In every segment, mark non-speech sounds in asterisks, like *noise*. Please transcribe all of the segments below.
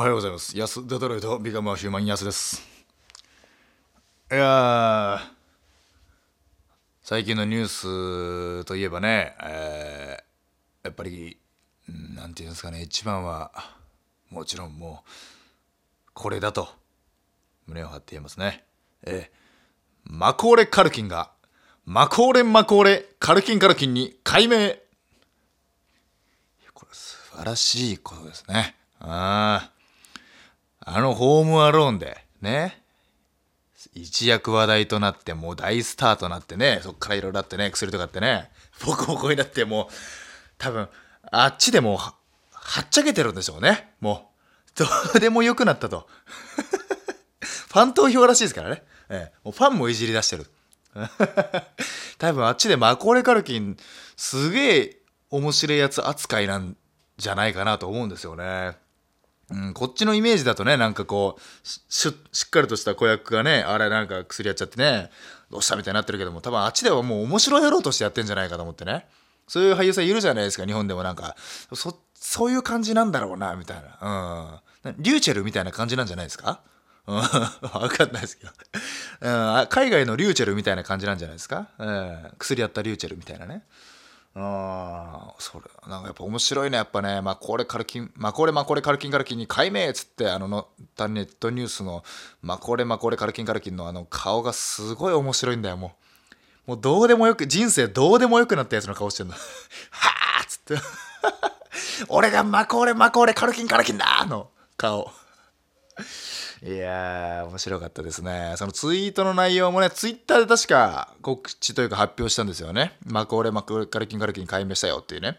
おはようございます。安デトロイトビカムアヒューマン安です。いや、最近のニュースといえばね、えーやっぱり、なんていうんですかね、一番は、もちろんもう、これだと、胸を張って言えますね。えーマコーレ・カルキンが、マコーレ・マコーレ・カルキン・カルキンに改名これ素晴らしいことですね。ああ。あのホームアローンで、ね。一躍話題となって、もう大スターとなってね、そっからいろいろあってね、薬とかってね、ボコボコになって、もう、多分、あっちでもうは、はっちゃけてるんでしょうね。もう、どうでもよくなったと。*laughs* ファン投票らしいですからね。ええ、もうファンもいじり出してる。*laughs* 多分あっちでマコーレカルキンすげえ面白いやつ扱いなんじゃないかなと思うんですよね。うん、こっちのイメージだとね、なんかこう、しっかりとした子役がね、あれなんか薬やっちゃってね、どうしたみたいになってるけども、多分あっちではもう面白いやろうとしてやってんじゃないかと思ってね。そういう俳優さんいるじゃないですか、日本でもなんか、そ、そういう感じなんだろうな、みたいな。うん。リューチェルみたいな感じなんじゃないですか？うん、*laughs* わかんないですけど、うん。海外のリューチェルみたいな感じなんじゃないですか、うん、薬やったリューチェルみたいなね。あ、それ、なんかやっぱ面白いね、やっぱね、まあこれカルキン、まあこれまあこれカルキンカルキンに改名っつって、あのの、ネットニュースの、まあこれまあこれカルキンカルキンのあの顔がすごい面白いんだよ、もう。もうどうでもよく、人生どうでもよくなったやつの顔してんの。*laughs* はあっつって。*laughs* 俺がマコーレマコーレカルキンカルキンだの顔。いやー、面白かったですね。そのツイートの内容もね、ツイッターで確か告知というか発表したんですよね。マコーレマコカルキンカルキン解明したよっていうね。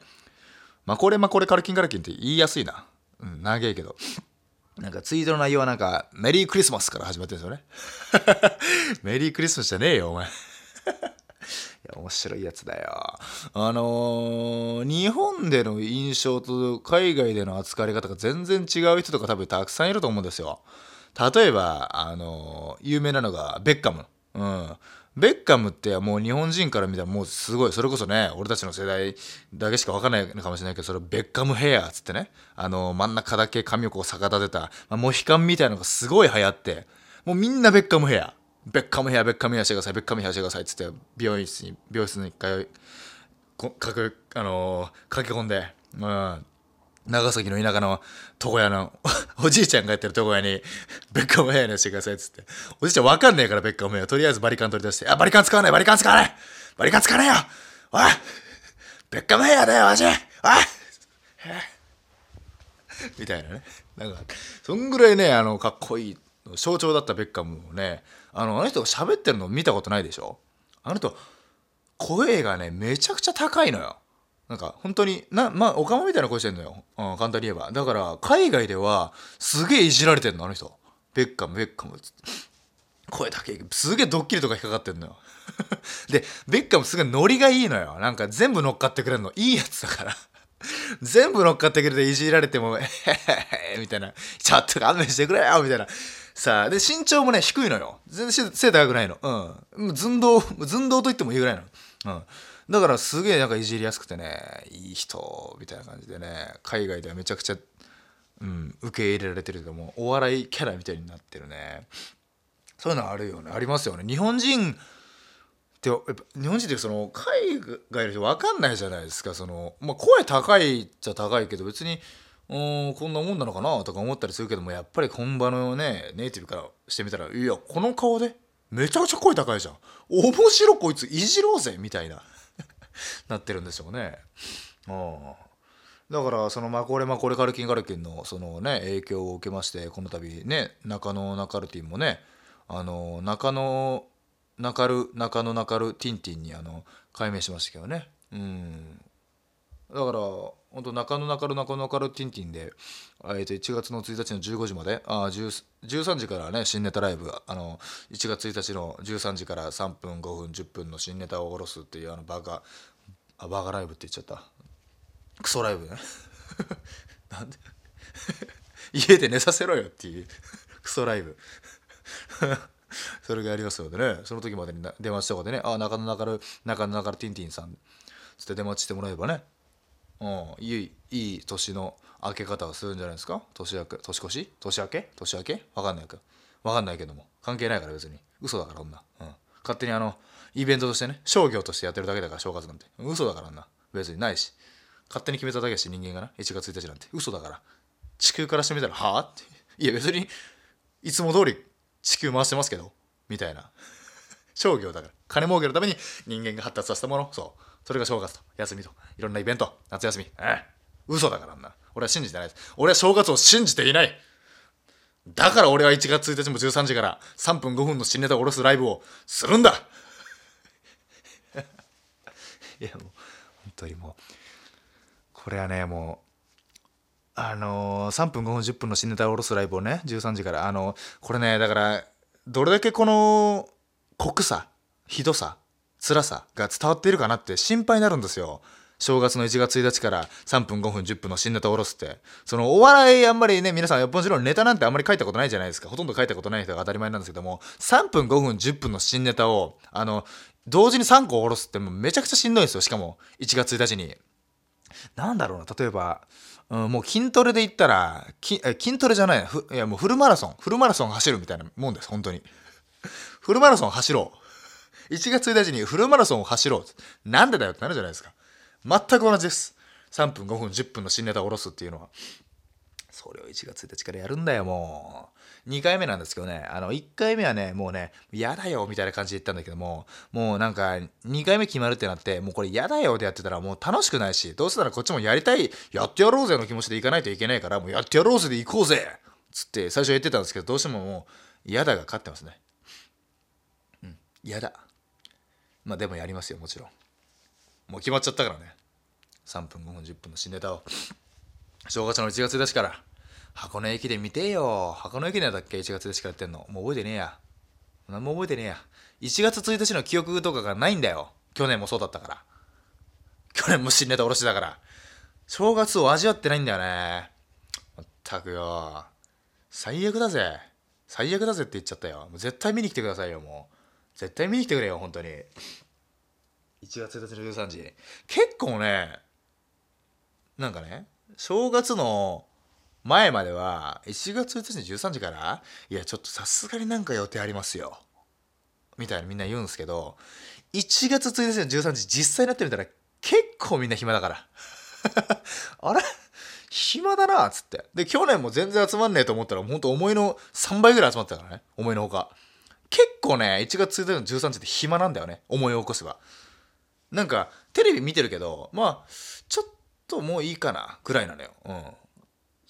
マコーレマコーレカルキンカルキンって言いやすいな。うん、長いけど。なんかツイートの内容はなんか、メリークリスマスから始まってるんですよね。*laughs* メリークリスマスじゃねえよ、お前。*laughs* いや面白いやつだよ。あのー日本での印象と海外での扱われ方が全然違う人とか多分たくさんいると思うんですよ。例えば、あの有名なのがベッカム。うん。ベッカムってもう日本人から見たらもうすごい、それこそね、俺たちの世代だけしか分かんないのかもしれないけど、それベッカムヘアっつってね、あの真ん中だけ髪をこう逆立てた、まあ、モヒカンみたいなのがすごい流行って、もうみんなベッカムヘア。ベッカムヘア、ベッカムヘアしてください、ベッカムヘアしてくださいっつって、美容室に、美容室に一回、かく、あのー駆け込んで、うん。長崎の田舎の床屋の *laughs* おじいちゃんがやってる床屋に *laughs* ベッカムヘアにしてくださいっつって。おじいちゃんわかんねえからベッカムヘア。とりあえずバリカン取り出してあバリカン使わないバリカン使わないバリカン使わないよおいベッカムヘアだよおじい。おい *laughs* みたいなね。なんかそんぐらいねあのかっこいい象徴だったベッカムをねあのあの人が喋ってるの見たことないでしょ？あの人声がねめちゃくちゃ高いのよ。なんか本当になまあオカマみたいな声してんのよ、うん、簡単に言えば。だから海外ではすげえいじられてんのあの人。ベッカムベッカム。つって声だけすげえドッキリとか引っかかってんのよ。*laughs* でベッカムすげえノリがいいのよ。なんか全部乗っかってくれるの。いいやつだから。全部乗っかってくれていじられても「えへへへ」みたいな「ちょっと勘弁してくれよ」みたいな。さあで身長もね低いのよ。全然背高くないの。うん。寸胴寸胴と言ってもいいぐらいの。うん。だからすげえなんかいじりやすくてねいい人みたいな感じでね海外ではめちゃくちゃ、うん、受け入れられてるけどもお笑いキャラみたいになってるね。そういうのあるよね。ありますよね。日本人ってやっぱ日本人ってその海外の人分かんないじゃないですか。その、まあ、声高いっちゃ高いけど別にうんこんなもんなのかな？とか思ったりするけどもやっぱり本場のねネイティブからしてみたらいやこの顔でめちゃくちゃ声高いじゃん。面白こいついじろうぜみたいな。*laughs* なってるんでしょうね。うんだからそのマコレマコレカルキンガルキンのそのね影響を受けましてこの度ね中野ナカルティンもねあの中野ナカル中野ナカルティンティンにあの改名しましたけどね。うん。だから本当中野中野中野ナカルティンティンで、えー、と1月の1日の15時まであ13時からね新ネタライブあの1月1日の13時から3分5分10分の新ネタを下ろすっていうあのバカあバカライブって言っちゃった。クソライブね。*laughs* なんで？*laughs* 家で寝させろよっていうクソライブ。*laughs* それがありますのでね。その時までにな出待ちとでねああ中野中野中野中野ティンティンさんつって出待ちしてもらえばねうん。いいいい年の明け方をするんじゃないですか？年明け？年越し？年明け？年明け？わかんないけど。わかんないけども。関係ないから別に。嘘だから女、うん、勝手にあのイベントとしてね商業としてやってるだけだから正月なんて。嘘だから女。別にないし。勝手に決めただけだし人間がな。1月1日なんて。嘘だから。地球からしてみたらはあ？って。いや別にいつも通り地球回してますけど。みたいな。*laughs* 商業だから。金儲けるために人間が発達させたもの。そう。それが正月と。休みと。いろんなイベント。夏休み。ええ。嘘だからな俺は信じてないです。俺は正月を信じていない。だから俺は1月1日も13時から3分5分の新ネタを下ろすライブをするんだ。*laughs* いやもう本当にもうこれはねもうあのー、3分5分10分の新ネタを下ろすライブをね13時からあのこれねだからどれだけこの濃さひどさ辛さが伝わっているかなって心配になるんですよ。正月の1月1日から3分5分10分の新ネタを下ろすって。そのお笑いあんまりね皆さんもちろんネタなんてあんまり書いたことないじゃないですか。ほとんど書いたことない人が当たり前なんですけども3分5分10分の新ネタをあの同時に3個下ろすってもうめちゃくちゃしんどいんですよ。しかも1月1日に。なんだろうな例えばうん、もう筋トレで言ったらき筋トレじゃないいやもうフルマラソン。フルマラソン走るみたいなもんです本当に。フルマラソン走ろう。1月1日にフルマラソンを走ろう。なんでだよってなるじゃないですか。全く同じです。3分5分10分の新ネタを下ろすっていうのは。それを1月1日からやるんだよもう。2回目なんですけどね。あの1回目はねもうね嫌だよみたいな感じで言ったんだけどももうなんか2回目決まるってなってもうこれ嫌だよでやってたらもう楽しくないしどうせならこっちもやりたいやってやろうぜの気持ちでいかないといけないからもうやってやろうぜで行こうぜつって最初言ってたんですけどどうしてももう嫌だが勝ってますね。うん嫌だ。まあでもやりますよもちろん。もう決まっちゃったからね。3分5分10分の新ネタを。正月の1月1日から。箱根駅伝見てよ。箱根駅伝だっけ？1月1日からやってんの。もう覚えてねえや。何も覚えてねえや。1月1日の記憶とかがないんだよ。去年もそうだったから。去年も新ネタ下ろしてたから。正月を味わってないんだよね。まったくよ。最悪だぜ。最悪だぜって言っちゃったよ。もう絶対見に来てくださいよもう。絶対見に来てくれよ本当に。1月1日の13時。結構ねなんかね正月の前までは1月1日の13時からいやちょっとさすがになんか予定ありますよ。みたいなみんな言うんですけど1月1日の13時実際になってみたら結構みんな暇だから。*laughs* あれ？暇だなっつって。で去年も全然集まんねえと思ったらほんと思いの3倍ぐらい集まってたからね思いのほか。結構ね1月1日の13時って暇なんだよね。思い起こせば。なんかテレビ見てるけどまあちょっともういいかなぐらいなのよ。うん。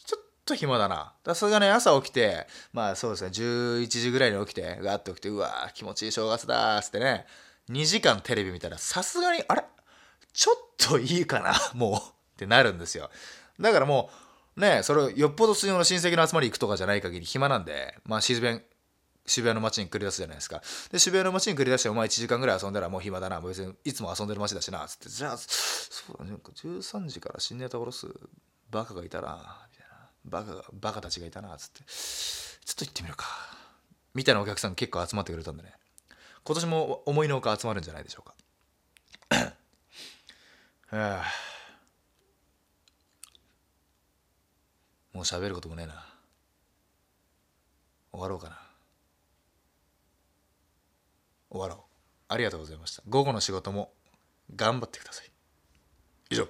ちょっと暇だな。さすがね朝起きてまあそうですね11時ぐらいに起きてガーッと起きてうわ気持ちいい正月だーつってね。2時間テレビ見たらさすがにあれ？ちょっといいかな *laughs* もう。ってなるんですよ。だからもうねそれよっぽどの親戚の集まり行くとかじゃない限り暇なんでまあ自然渋谷の街に繰り出すじゃないですか。で、渋谷の街に繰り出して、お前1時間ぐらい遊んだらもう暇だな。別にいつも遊んでる街だしな。つって、じゃあ、そうだね、13時から新ネタ下ろすバカがいたな。みたいな。バカが、バカたちがいたな。つって、ちょっと行ってみるか。みたいなお客さん結構集まってくれたんでね。今年も思いのほか集まるんじゃないでしょうか。は *coughs* あ、もう喋ることもねえな。終わろうかな。終わろう。ありがとうございました。午後の仕事も頑張ってください。以上。